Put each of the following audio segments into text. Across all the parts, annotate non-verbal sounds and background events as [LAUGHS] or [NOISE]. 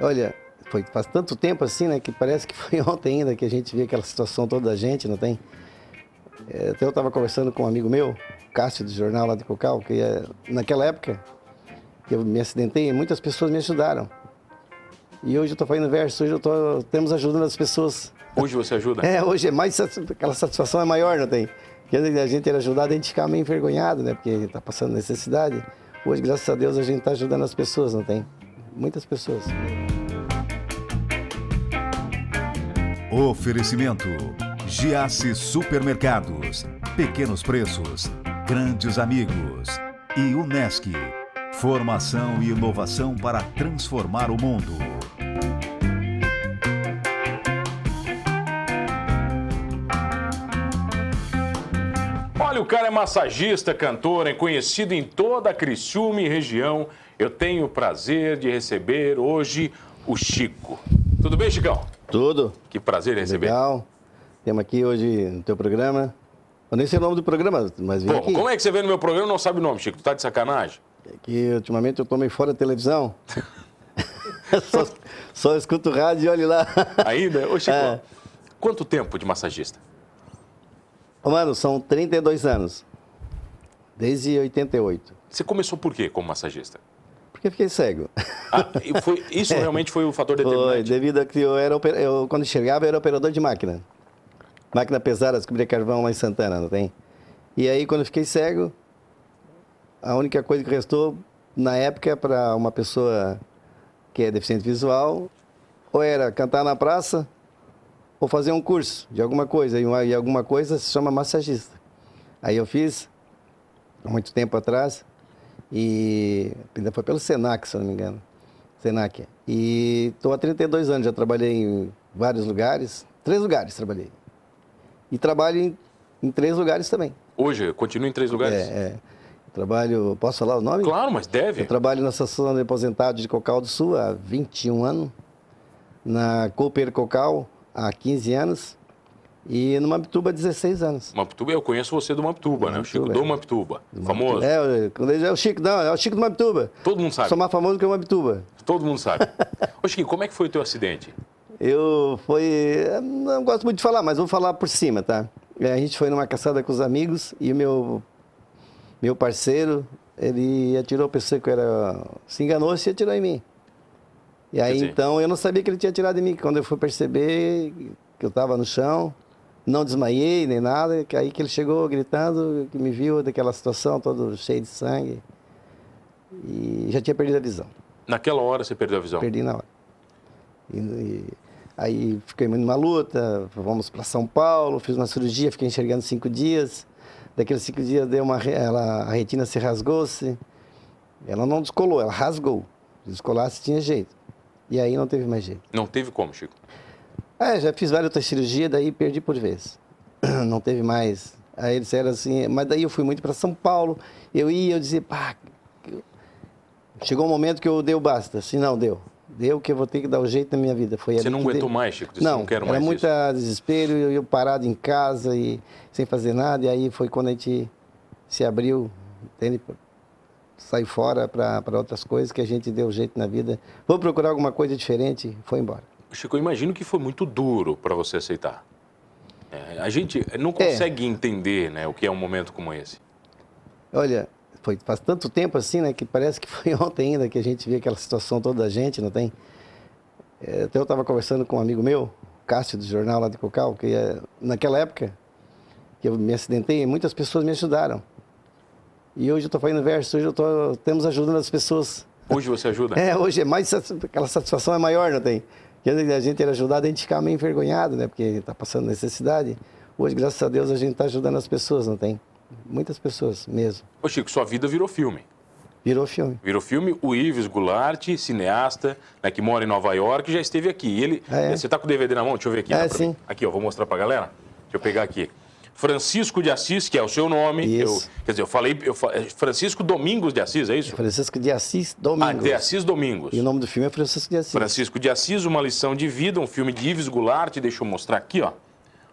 Olha, foi faz tanto tempo assim, né, que parece que foi [LAUGHS] ontem ainda que a gente vê aquela situação toda da gente, não tem? É, até eu estava conversando com um amigo meu, Cássio, do jornal lá de Cocal, que é, naquela época que eu me acidentei, muitas pessoas me ajudaram. E hoje eu estou fazendo verso, hoje eu tô, temos ajudando as pessoas. Hoje você ajuda? [LAUGHS] É, hoje é mais, aquela satisfação é maior, não tem? Porque a gente era ajudado, a gente ficava meio envergonhado, né? Porque está passando necessidade. Hoje, graças a Deus, a gente está ajudando as pessoas, não tem? Muitas pessoas. Oferecimento: Giasse Supermercados, Pequenos Preços, Grandes Amigos e Unesc. Formação e inovação para transformar o mundo. Olha, o cara é massagista, cantor, é conhecido em toda a Criciúma e região. Eu tenho o prazer de receber hoje o Chico. Tudo bem, Chicão? Tudo. Que prazer receber. Legal. Temos aqui hoje no teu programa. Eu nem sei o nome do programa, mas Pô, aqui. como é que você vê no meu programa e não sabe o nome, Chico? Tu tá de sacanagem? É que ultimamente eu tô meio fora da televisão. [LAUGHS] só, só escuto rádio e olhe lá. Ainda? Ô, Chico, É. quanto tempo de massagista? Ô, Mano, são 32 anos. Desde 88. Você começou por quê como massagista? Porque fiquei cego. Ah, foi- isso [LAUGHS] realmente foi o fator Foi, determinante? devido a que eu era, eu, quando enxergava, eu era operador de máquina. Máquina pesada, descobria carvão lá em Santana, não tem? E aí, quando eu fiquei cego, a única coisa que restou, na época, para uma pessoa que é deficiente visual, ou era cantar na praça, ou fazer um curso de alguma coisa. E, uma, e alguma coisa se chama massagista. Aí eu fiz, há muito tempo atrás, e ainda foi pelo Senac, se não me engano. Senac. E estou há 32 anos, já trabalhei em vários lugares, três lugares trabalhei. E trabalho em, em três lugares também. Hoje, continua em três lugares? É, é. Trabalho, posso falar o nome? Claro, mas deve. Eu trabalho na Associação de Aposentados de Cocal do Sul há 21 anos, na Cooper Cocal há 15 anos e no Mapituba há 16 anos. Mamptuba, eu conheço você do Mamptuba, né? O Chico Mamptuba, do é. Mamptuba. Famoso. É, quando ele é o Chico, não, é o Chico do Mapituba. Todo mundo sabe. Sou mais famoso que o Mapituba. Todo mundo sabe. [LAUGHS] Ô, Chiquinho, como é que foi o teu acidente? Eu foi. Não gosto muito de falar, mas vou falar por cima, tá? É, A gente foi numa caçada com os amigos e o meu, meu parceiro, ele atirou, pensei que era. Se enganou-se e atirou em mim. E aí então eu não sabia que ele tinha atirado em mim. Quando eu fui perceber que eu estava no chão, não desmaiei nem nada, que aí que ele chegou gritando, que me viu daquela situação, todo cheio de sangue. E já tinha perdido a visão. Naquela hora você perdeu a visão. Perdi na hora. E, e aí fiquei numa luta, fomos para São Paulo, fiz uma cirurgia, fiquei enxergando cinco dias. Daqueles cinco dias deu uma, ela, a retina se rasgou-se. Ela não descolou, ela rasgou. Se descolasse tinha jeito. E aí não teve mais jeito. Não teve como, Chico. É, já fiz várias outras cirurgias, daí perdi por vez. [CLEARS THROAT] Não teve mais. Aí eles disseram assim, mas daí eu fui muito para São Paulo. Eu ia, eu dizia, pá. Chegou um momento que eu dei o basta. Assim, não, deu. Deu que eu vou ter que dar o jeito na minha vida. Foi Você não aguentou deu. mais, Chico? Disse, Não, não quero era mais muito isso. desespero, eu, eu parado em casa e sem fazer nada. E aí foi quando a gente se abriu, entende? Saiu fora para outras coisas que a gente deu jeito na vida. Vou procurar alguma coisa diferente, foi embora. Chico, eu imagino que foi muito duro para você aceitar. É, a gente não consegue entender né, o que é um momento como esse. Olha, foi faz tanto tempo assim, né, que parece que foi [LAUGHS] ontem ainda que a gente vê aquela situação toda da gente, não tem? É, até eu estava conversando com um amigo meu, Cássio, do jornal lá de Cocal, que é, naquela época que eu me acidentei, muitas pessoas me ajudaram. E hoje eu estou fazendo verso, hoje eu tô, temos ajudando as pessoas. Hoje você ajuda? [LAUGHS] É, hoje é mais, aquela satisfação é maior, não tem? Que antes a gente era ajudado, a gente ficava meio envergonhado, né, porque está passando necessidade. Hoje, graças a Deus, a gente está ajudando as pessoas, não tem? Muitas pessoas mesmo. Ô, Chico, sua vida virou filme. Virou filme. Virou filme, o Ives Goulart, cineasta, né, que mora em Nova York, já esteve aqui. Ele, Ah, é? Você tá com o DVD na mão? Deixa eu ver aqui. É, sim. mim? Aqui, ó, vou mostrar pra galera. Deixa eu pegar aqui. Francisco de Assis, que é o seu nome. Isso. Eu, quer dizer, eu falei. Eu, é Francisco Domingos de Assis, é isso? Francisco de Assis Ah, Domingos. de Assis Domingos. E o nome do filme é Francisco de Assis. Francisco de Assis, Uma Lição de Vida, um filme de Ives Goulart. Deixa eu mostrar aqui, ó.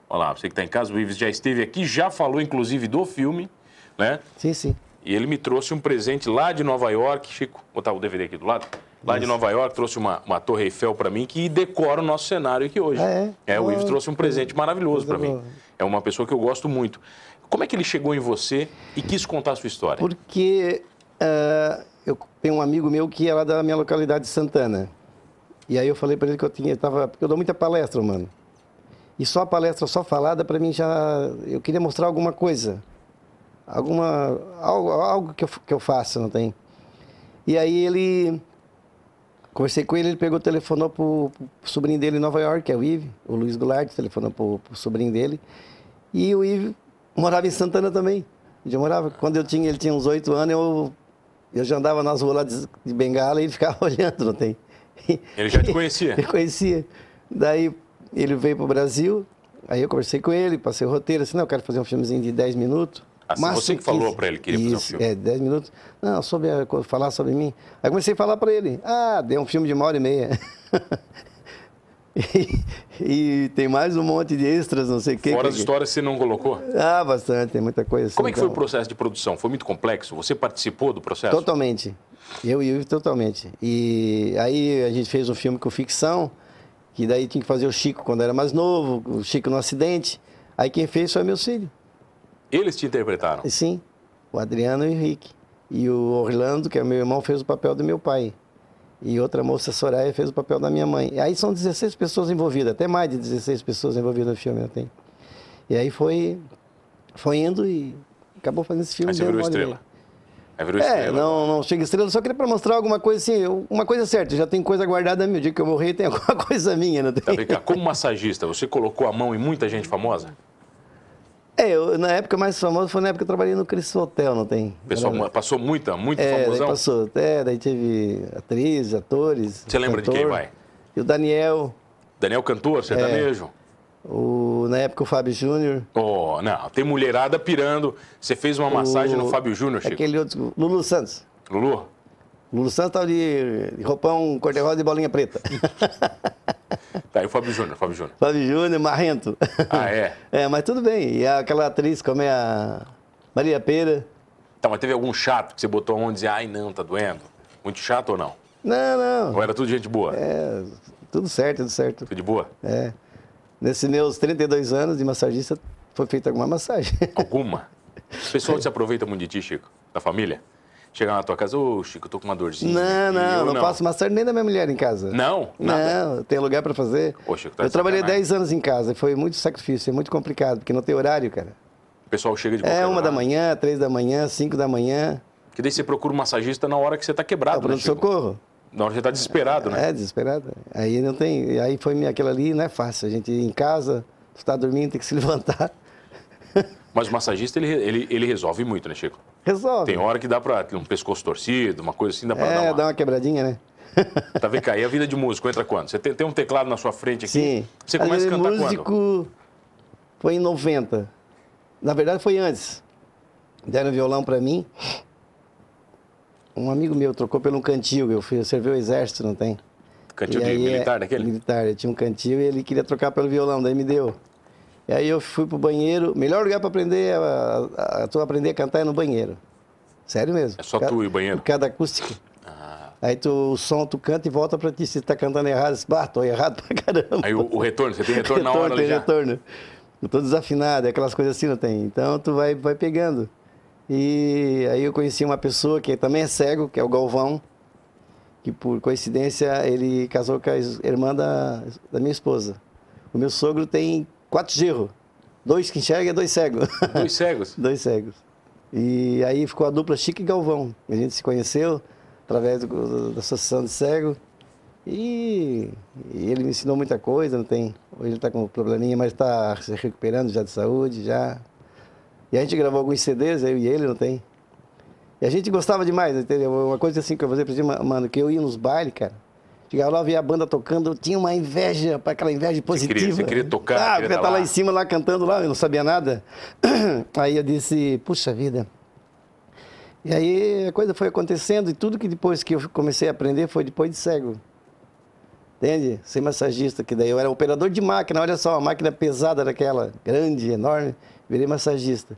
Olha lá, você que está em casa, o Ives já esteve aqui, já falou inclusive do filme, né? Sim, sim. E ele me trouxe um presente lá de Nova York. Chico, vou botar o DVD aqui do lado. Lá de Nova York, trouxe uma, uma Torre Eiffel para mim que decora o nosso cenário aqui hoje. Ah, é? É, o Oh, Ives trouxe um presente maravilhoso para mim. É uma pessoa que eu gosto muito. Como é que ele chegou em você e quis contar a sua história? Porque ah, eu tenho um amigo meu que é lá da minha localidade de Santana. E aí eu falei para ele que eu tinha, tava, porque eu dou muita palestra, mano. E só a palestra, só falada, para mim já, eu queria mostrar alguma coisa. Alguma, algo, algo que, eu, que eu faça, não tem? E aí ele, conversei com ele, ele pegou, telefonou pro, pro sobrinho dele em Nova York, que é o Ive, o Luiz Goulart, telefonou pro, pro sobrinho dele. E o Ive morava em Santana também. Já morava. Quando eu tinha, ele tinha uns oito anos, eu, eu já andava nas ruas lá de, de bengala e ele [LAUGHS] ficava olhando, não tem? Ele já te conhecia? [LAUGHS] Ele conhecia. Daí ele veio para o Brasil, aí eu conversei com ele, passei o roteiro, assim, não, eu quero fazer um filmezinho de 10 minutos. Ah, você máximo que falou 15. pra ele que queria fazer um Isso, filme. É, 10 minutos. Não, sobre a- falar sobre mim. Aí comecei a falar para ele. Ah, deu um filme de uma hora e meia. [LAUGHS] e, e tem mais um monte de extras, não sei o que. Fora as histórias que você não colocou. Ah, bastante, tem muita coisa assim. Como é que foi o então- processo de produção? Foi muito complexo? Você participou do processo? Totalmente. Eu e o Ivo totalmente. E aí a gente fez um filme com ficção, que daí tinha que fazer o Chico quando era mais novo, o Chico no acidente. Aí quem fez foi meu filho. Eles te interpretaram. Sim, o Adriano e o Henrique. E o Orlando, que é meu irmão, fez o papel do meu pai. E outra moça, Soraya, fez o papel da minha mãe. E aí são 16 pessoas envolvidas, até mais de 16 pessoas envolvidas no filme. Eu tenho. E aí foi, foi indo e acabou fazendo esse filme. Aí você virou estrela. Aí virou É, estrela. não, não chega estrela, só queria para mostrar alguma coisa assim, uma coisa certa, já tem coisa guardada meu, o dia que eu morrer tem [LAUGHS] alguma coisa minha, não Tá, tem? vem cá, como massagista, você colocou a mão em muita gente famosa? É, eu, na época mais famosa foi na época que eu trabalhei no Cristo Hotel, não tem? Pessoal Era- passou muita, muito É, famosão? passou, é, daí teve atrizes, atores. Você lembra de quem, vai? E o Daniel, Daniel Cantor, sertanejo? o, na época o Fábio Júnior. Oh, não, tem mulherada pirando. Você fez uma massagem o- no Fábio Júnior, Chico? Aquele outro, Lulu Santos. Lulu? Lulu Santos tava de, roupão cor-de-rosa e bolinha preta. Tá, e o Fábio Júnior, Fábio Júnior. Fábio Júnior, marrento. Ah, é? [LAUGHS] É, mas tudo bem. E aquela atriz, como é a Maria Pera. Tá, mas teve algum chato que você botou a mão e dizia, ai não, tá doendo? Muito chato ou não? Não, não. Ou era tudo gente boa? É, tudo certo, tudo certo. Tudo de boa? É. Nesses meus 32 anos de massagista, foi feita alguma massagem. Alguma? [LAUGHS] O pessoal se aproveita muito de ti, Chico? Da família? Chega na tua casa, ô Chico, eu tô com uma dorzinha. Não, aqui." não, Eu não, faço massagem nem da minha mulher em casa. Não? Nada? Não, tem lugar para fazer. Ô, Chico, tá eu trabalhei sacanagem. 10 anos em casa, foi muito sacrifício, é muito complicado, porque não tem horário, cara. O pessoal chega de É uma da horário. manhã, três da manhã, cinco da manhã, Que daí você procura um massagista na hora que você tá é quebrado, o né, Chico? pronto-socorro. Na hora que você tá desesperado, né? É, desesperado. Aí não tem. Aí foi aquilo ali, não é fácil. A gente ir em casa, tu tá dormindo, tem que se [LAUGHS] levantar. Mas o massagista, ele, ele, ele resolve muito, né, Chico? Resolve. Tem hora que dá pra um pescoço torcido, uma coisa assim, dá pra é, dar uma... dá uma quebradinha, né? [LAUGHS] Tá vendo, cá? E a vida de músico entra quando? Você tem, tem um teclado na sua frente aqui? Sim. Você começa a Aí, cantar músico quando? foi em 90. Na verdade, foi antes. Deram violão para mim. Um amigo meu trocou pelo cantil. Eu fui eu servi o exército, não tem? Cantil de aí, militar daquele? Militar. Eu tinha um cantil e ele queria trocar pelo violão, daí me deu. E aí eu fui pro banheiro. Melhor lugar para aprender, a, a, a, tu aprender a cantar é no banheiro. Sério mesmo. É só Por tu e o banheiro? Por causa acústica. Ah. Aí tu, o som tu canta e volta pra ti. Se tu tá cantando errado, você bah, tô errado pra caramba. Aí o, o retorno, você tem retorno na hora ali tem já. retorno. Eu tô desafinado, aquelas coisas assim não tem. Então tu vai, vai pegando. E aí eu conheci uma pessoa que também é cego, que é o Galvão, que por coincidência ele casou com a irmã da, da minha esposa. O meu sogro tem quatro gerros. Dois que enxergam e dois cegos. [LAUGHS] Dois cegos. dois cegos. E aí ficou a dupla Chico e Galvão. A gente se conheceu através do- da Associação de Cego. E, e ele me ensinou muita coisa, não tem. Hoje ele está com um probleminha, mas está se recuperando já de saúde, já. E a gente gravou alguns CDs, eu e ele, não tem. E a gente gostava demais, entendeu? Uma coisa assim que eu vou dizer pra mano, que eu ia nos bailes, cara. Chegava lá, via a banda tocando, eu tinha uma inveja, para aquela inveja positiva. queria- você queria tocar, Ah, queria tá estar lá lá. em cima, lá cantando lá, eu não sabia nada. [CLEARS THROAT] Aí eu disse, puxa vida. E aí a coisa foi acontecendo e tudo que depois que eu comecei a aprender foi depois de cego. Entende? Ser massagista, que daí eu era operador de máquina, olha só, uma máquina pesada daquela, grande, enorme, virei massagista.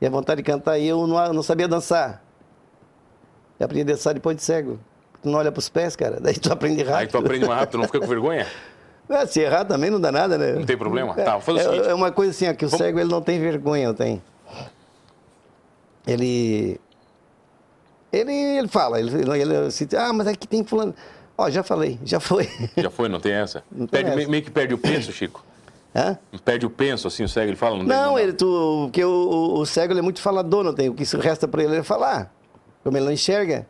E a vontade de cantar, e eu não, não sabia dançar. Eu aprendi a dançar depois de cego. Tu não olha pros pés, cara. Daí tu aprende rápido. Aí tu aprende mais rápido, tu não fica com [LAUGHS] vergonha? É, se errar também não dá nada, né? Não tem problema? É, Tá, vou fazer o é, seguinte. é uma coisa assim, ó, que o Vamos- cego ele não tem vergonha, não tem. Ele. Ele, ele fala, ele, ele ah, mas aqui tem fulano. Ó, já falei, já foi. Já foi, não tem essa? Não tem Perde- essa. Meio que perde o penso, Chico. Hã? Perde o penso, assim, o cego, ele fala? Não, Não, ele, tu, porque o, o, o cego ele é muito falador, não tem. O que resta para ele é falar. Como ele não enxerga.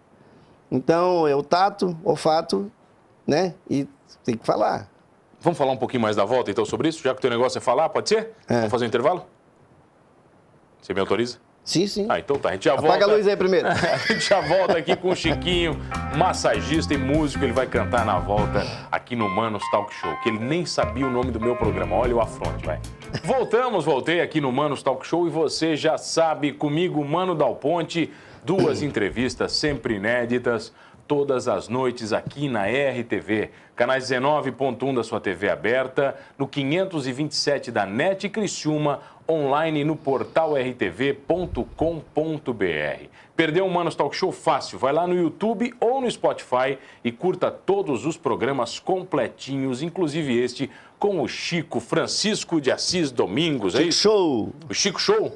Então, é o tato, olfato, né? E tem que falar. Vamos falar um pouquinho mais da volta, então, sobre isso? Já que o teu negócio é falar, pode ser? É. Vamos fazer um intervalo? Você me autoriza? Sim, sim. Ah, então tá, a gente já volta. Apaga a luz aí primeiro. [LAUGHS] A gente já volta aqui com o Chiquinho, massagista e músico. Ele vai cantar na volta aqui no Manos Talk Show, que ele nem sabia o nome do meu programa. Olha o afronte, vai. Voltamos, voltei aqui no Manos Talk Show e você já sabe, comigo, Mano Dal Ponte, duas entrevistas sempre inéditas, todas as noites aqui na RTV. Canais 19.1 da sua TV aberta, no 527 da NET Criciúma, online no portal rtv.com.br. Perdeu o Manos Talk Show fácil? Vai lá no YouTube ou no Spotify e curta todos os programas completinhos, inclusive este com o Chico Francisco de Assis Domingos, é isso? Show! O Chico Show?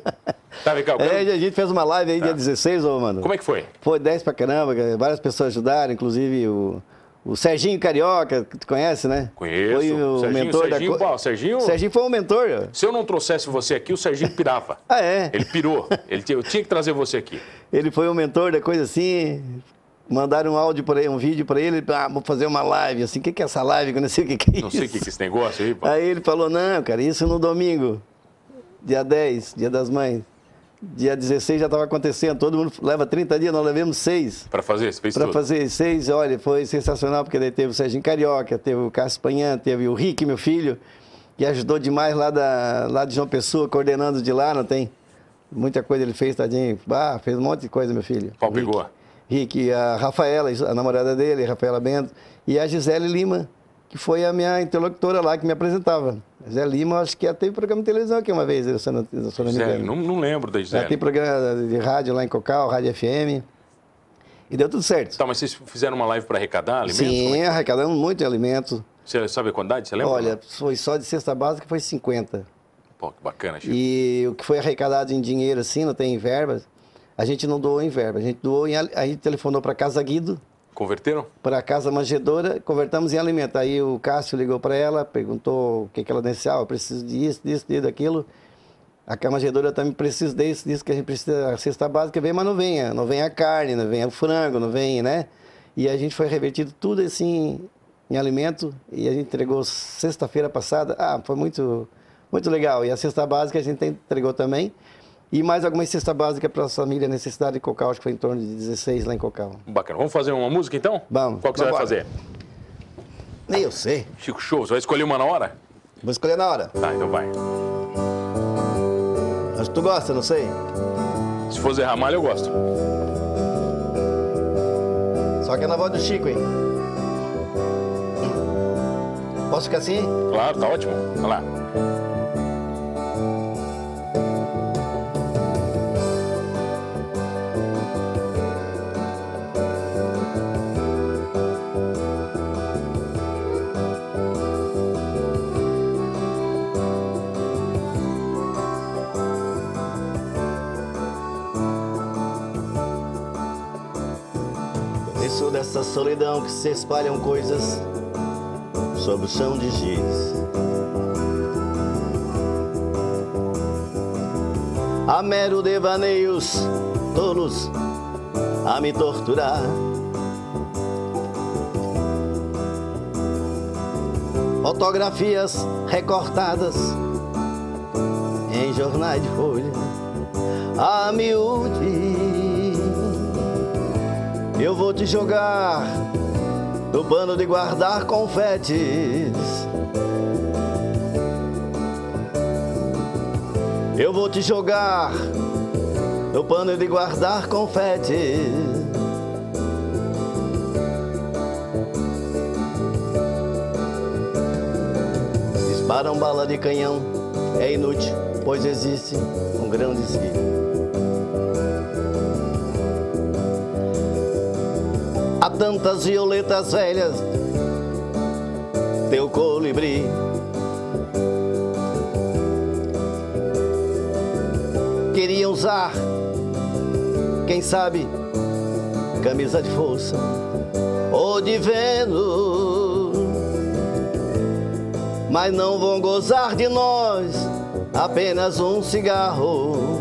Tá, Ricardo? É, [LAUGHS] a gente fez uma live aí dia 16, ô, mano. Como é que foi? Foi 10 pra caramba, cara. várias pessoas ajudaram, inclusive o, o Serginho Carioca, que tu conhece, né? Conheço. Foi o Serginho, mentor Serginho, da... o Serginho- Serginho foi o mentor. Se eu não trouxesse você aqui, o Serginho pirava. [LAUGHS] Ah, é? Ele pirou. Ele, tinha- eu tinha que trazer você aqui. Ele foi o mentor da coisa assim. Mandaram um áudio para ele, um vídeo para ele, ah, vou fazer uma live, assim, o que, que é essa live? Eu não sei o que, que é Não isso. sei o que que é esse negócio aí, pô. Aí ele falou, não, cara, isso no domingo, dia 10, dia das mães. Dia 16 já estava acontecendo, todo mundo leva 30 dias, nós levamos seis. Pra fazer, você fez Para fazer seis, olha, foi sensacional, porque daí teve o Serginho Carioca, teve o Cássio Panhan, teve o Rick, meu filho, que ajudou demais lá, da, lá de João Pessoa, coordenando de lá, não tem? Muita coisa ele fez, tadinho. Ah, fez um monte de coisa, meu filho. Pau Rick. pegou. Rick, a Rafaela, a namorada dele, Rafaela Bento, e a Gisele Lima, que foi a minha interlocutora lá, que me apresentava. Gisele Lima, acho que ela teve programa de televisão aqui uma vez, se não, se não me engano. não, não lembro da Ela Gisele. tem programa de rádio lá em Cocal, Rádio FM. E deu tudo certo. Tá, mas vocês fizeram uma live para arrecadar alimentos? Sim, é arrecadamos muito de alimentos. Você sabe a quantidade? Você lembra? Olha, foi só de cesta básica foi 50. Pô, que bacana, Chico. E o que foi arrecadado em dinheiro, assim, não tem em verbas, a gente não doou em verba. A gente doou em. A gente telefonou para Casa Guido, Converteram? para a Casa Manjedora, convertamos em alimento. Aí o Cássio ligou para ela, perguntou o que, que ela necessitava, eu preciso disso, disso, disso, daquilo. A Casa Manjedora também precisa disso, disso que a gente precisa, a cesta básica vem, mas não vem, não vem a carne, não vem o frango, não vem, né? E a gente foi revertido tudo assim em alimento e a gente entregou sexta-feira passada. Ah, foi muito, muito legal. E a cesta básica a gente entregou também. E mais algumas cesta básica para a família necessidade de Cocal, acho que foi em torno de 16 lá em Cocal. Bacana. Vamos fazer uma música então? Vamos. Qual que você vai fazer? Nem eu sei. Chico Show, você vai escolher uma na hora? Vou escolher na hora. Tá, então vai. Acho que tu gosta, não sei. Se for Zé Ramalho, eu gosto. Só que é na voz do Chico, hein? Posso ficar assim? Claro, tá ótimo. Vai lá. Dessa solidão que se espalham coisas sobre o chão de giz. A mero devaneios tolos a me torturar. Fotografias recortadas em jornais de folha a miúde. Eu vou te jogar no pano de guardar confetes. Eu vou te jogar no pano de guardar confetes. Disparam bala de canhão, é inútil, pois existe um grão de tantas violetas velhas, teu colibri. Queria usar, quem sabe, camisa de força ou de Vênus, mas não vão gozar de nós apenas um cigarro.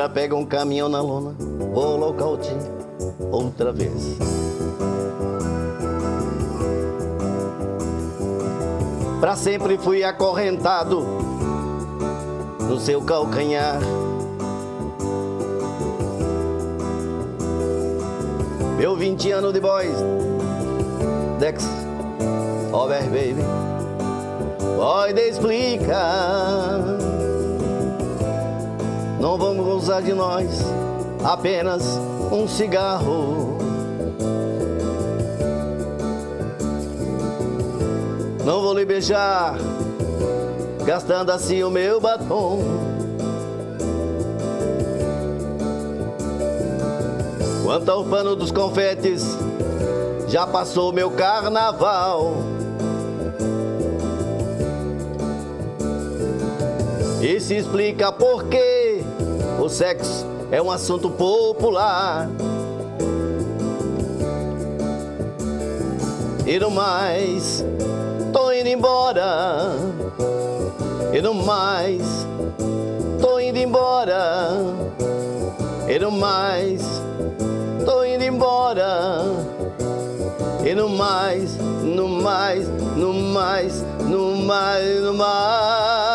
Agora pega um caminhão na lona, vou localti outra vez. Pra sempre fui acorrentado no seu calcanhar. Meu 20 anos de boys, Dex, over baby, pode explicar. Não vamos usar de nós apenas um cigarro. Não vou lhe beijar, gastando assim o meu batom. Quanto ao pano dos confetes, já passou meu carnaval. E se explica por que o sexo é um assunto popular. E no mais, tô indo embora. E no mais, tô indo embora. E no mais, tô indo embora. E no mais, no mais, no mais, no mais, no mais.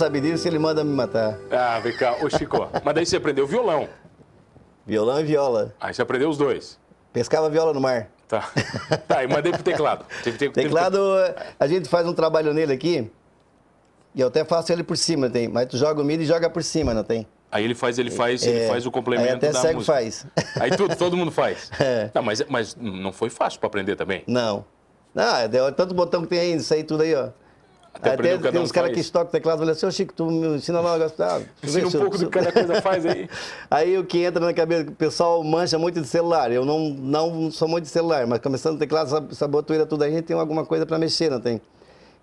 Sabe disso, ele manda me matar. Ah, vem cá. Ô, Chico, mas daí você aprendeu violão. Violão e viola. Aí você aprendeu os dois. Pescava viola no mar. Tá. Tá, e mandei pro teclado. [LAUGHS] Teve, teve, teve- Teclado, a gente faz um trabalho nele aqui. E eu até faço ele por cima, tem. Mas tu joga o milho e joga por cima, não tem? Aí ele faz, ele faz, ele É, faz o complemento aí até da cego música. faz. Aí tudo, todo mundo faz. [LAUGHS] É. Não, mas, mas não foi fácil para aprender também. Não. Não, deu tanto botão que tem aí, isso aí tudo aí, ó. Até o cada tem um uns caras que tocam teclado e falam assim, ô Chico, tu me ensina lá um negócio. Ah, Ensina um pouco do que cada coisa faz aí. [LAUGHS] Aí o que entra na cabeça, o pessoal mancha muito de celular. Eu não, não sou muito de celular, mas começando o teclado, essa, essa botoeira tudo aí, a gente tem alguma coisa para mexer, não tem?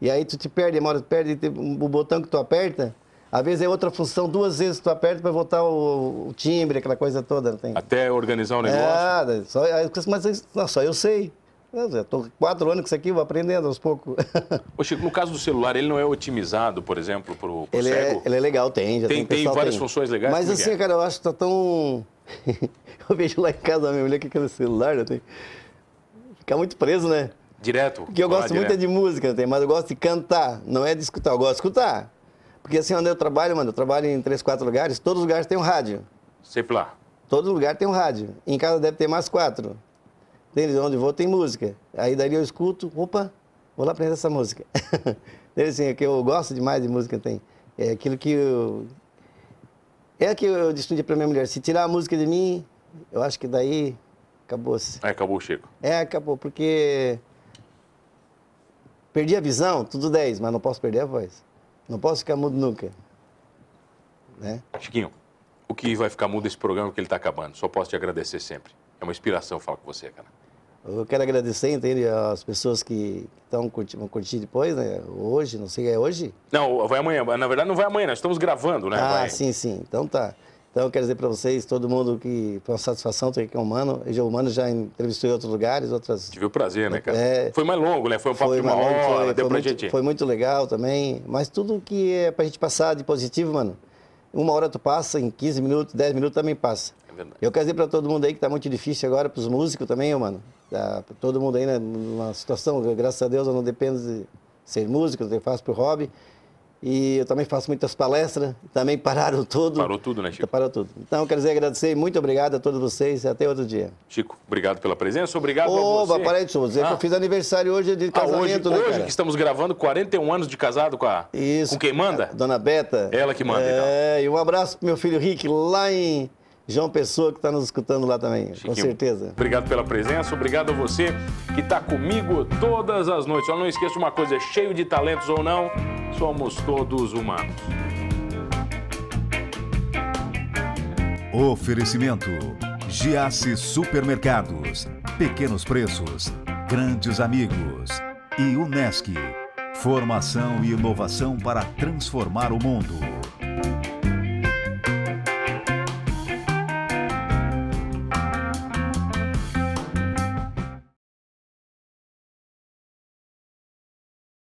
E aí tu te perde, uma hora tu perde o botão que tu aperta, às vezes é outra função, duas vezes tu aperta para voltar o, o timbre, aquela coisa toda, não tem? Até organizar o negócio. É, só, mas não, só eu sei. Tô quatro anos com isso aqui, vou aprendendo aos poucos. Ô, Chico, no caso do celular, ele não é otimizado, por exemplo, pro, pro Ele é, cego? ele é legal, tem. Já Tem- tem, tem várias funções legais, Mas é que assim, é? cara, eu acho que tá tão. [LAUGHS] eu vejo lá em casa a minha mulher com aquele celular, né, tem... fica muito preso, né? Direto? Porque eu gosto muito é direto. de música, tem, mas eu gosto de cantar, não é de escutar, eu gosto de escutar. Porque assim, onde eu trabalho, mano, eu trabalho em três, quatro lugares, todos os lugares tem um rádio. Sempre lá. Todo lugar tem um rádio. Em casa deve ter mais quatro. Entende? Onde vou tem música. Aí daí eu escuto, opa, vou lá aprender essa música. [LAUGHS] Entende? Assim, é que eu gosto demais de música, tem. É aquilo que eu... É que eu decidi para minha mulher, se tirar a música de mim, eu acho que daí acabou-se. Aí acabou o Chico. É, acabou, porque perdi a visão, tudo 10, mas não posso perder a voz. Não posso ficar mudo nunca. Né? Chiquinho, o que vai ficar mudo esse programa que ele está acabando? Só posso te agradecer sempre. É uma inspiração falar com você, cara. Eu quero agradecer, entende, as pessoas que estão curtir, vão curtir depois, né? Hoje, não sei, é hoje? Não, vai amanhã. Na verdade, não vai amanhã, nós estamos gravando, né? ah, Vai- sim, sim. Então tá. Então, eu quero dizer para vocês, todo mundo que foi uma satisfação ter aqui o Mano. O Mano já entrevistou em outros lugares, outras... Tive o prazer, né, cara? É, foi mais longo, né? Foi um papo foi de uma longo, hora, foi, deu foi pra muito, gente... Foi muito legal também, mas tudo que é pra gente passar de positivo, mano, uma hora tu passa, em 15 minutos, 10 minutos também passa. É verdade. Eu quero dizer para todo mundo aí que tá muito difícil agora, pros músicos também, mano. Pra todo mundo aí, né, numa situação, graças a Deus eu não dependo de ser músico, eu faço pro hobby. E eu também faço muitas palestras, também pararam tudo. Parou tudo, né, Chico? Parou tudo. Então, eu quero dizer agradecer, muito obrigado a todos vocês e até outro dia. Chico, obrigado pela presença, obrigado a Oba, você. parei de dizer que Ah. eu fiz aniversário hoje de Ah, hoje, casamento, né, hoje que estamos gravando, 41 anos de casado com a... Isso. Com quem manda? Dona Beta. Ela que manda, então. É, e um abraço pro meu filho Rick lá em João Pessoa, que está nos escutando lá também, com Chiquinho, certeza. Obrigado pela presença, obrigado a você que está comigo todas as noites. Só não esqueça uma coisa, cheio de talentos ou não, somos todos humanos. Oferecimento: Giasse Supermercados. Pequenos preços, grandes amigos. E Unesc. Formação e inovação para transformar o mundo.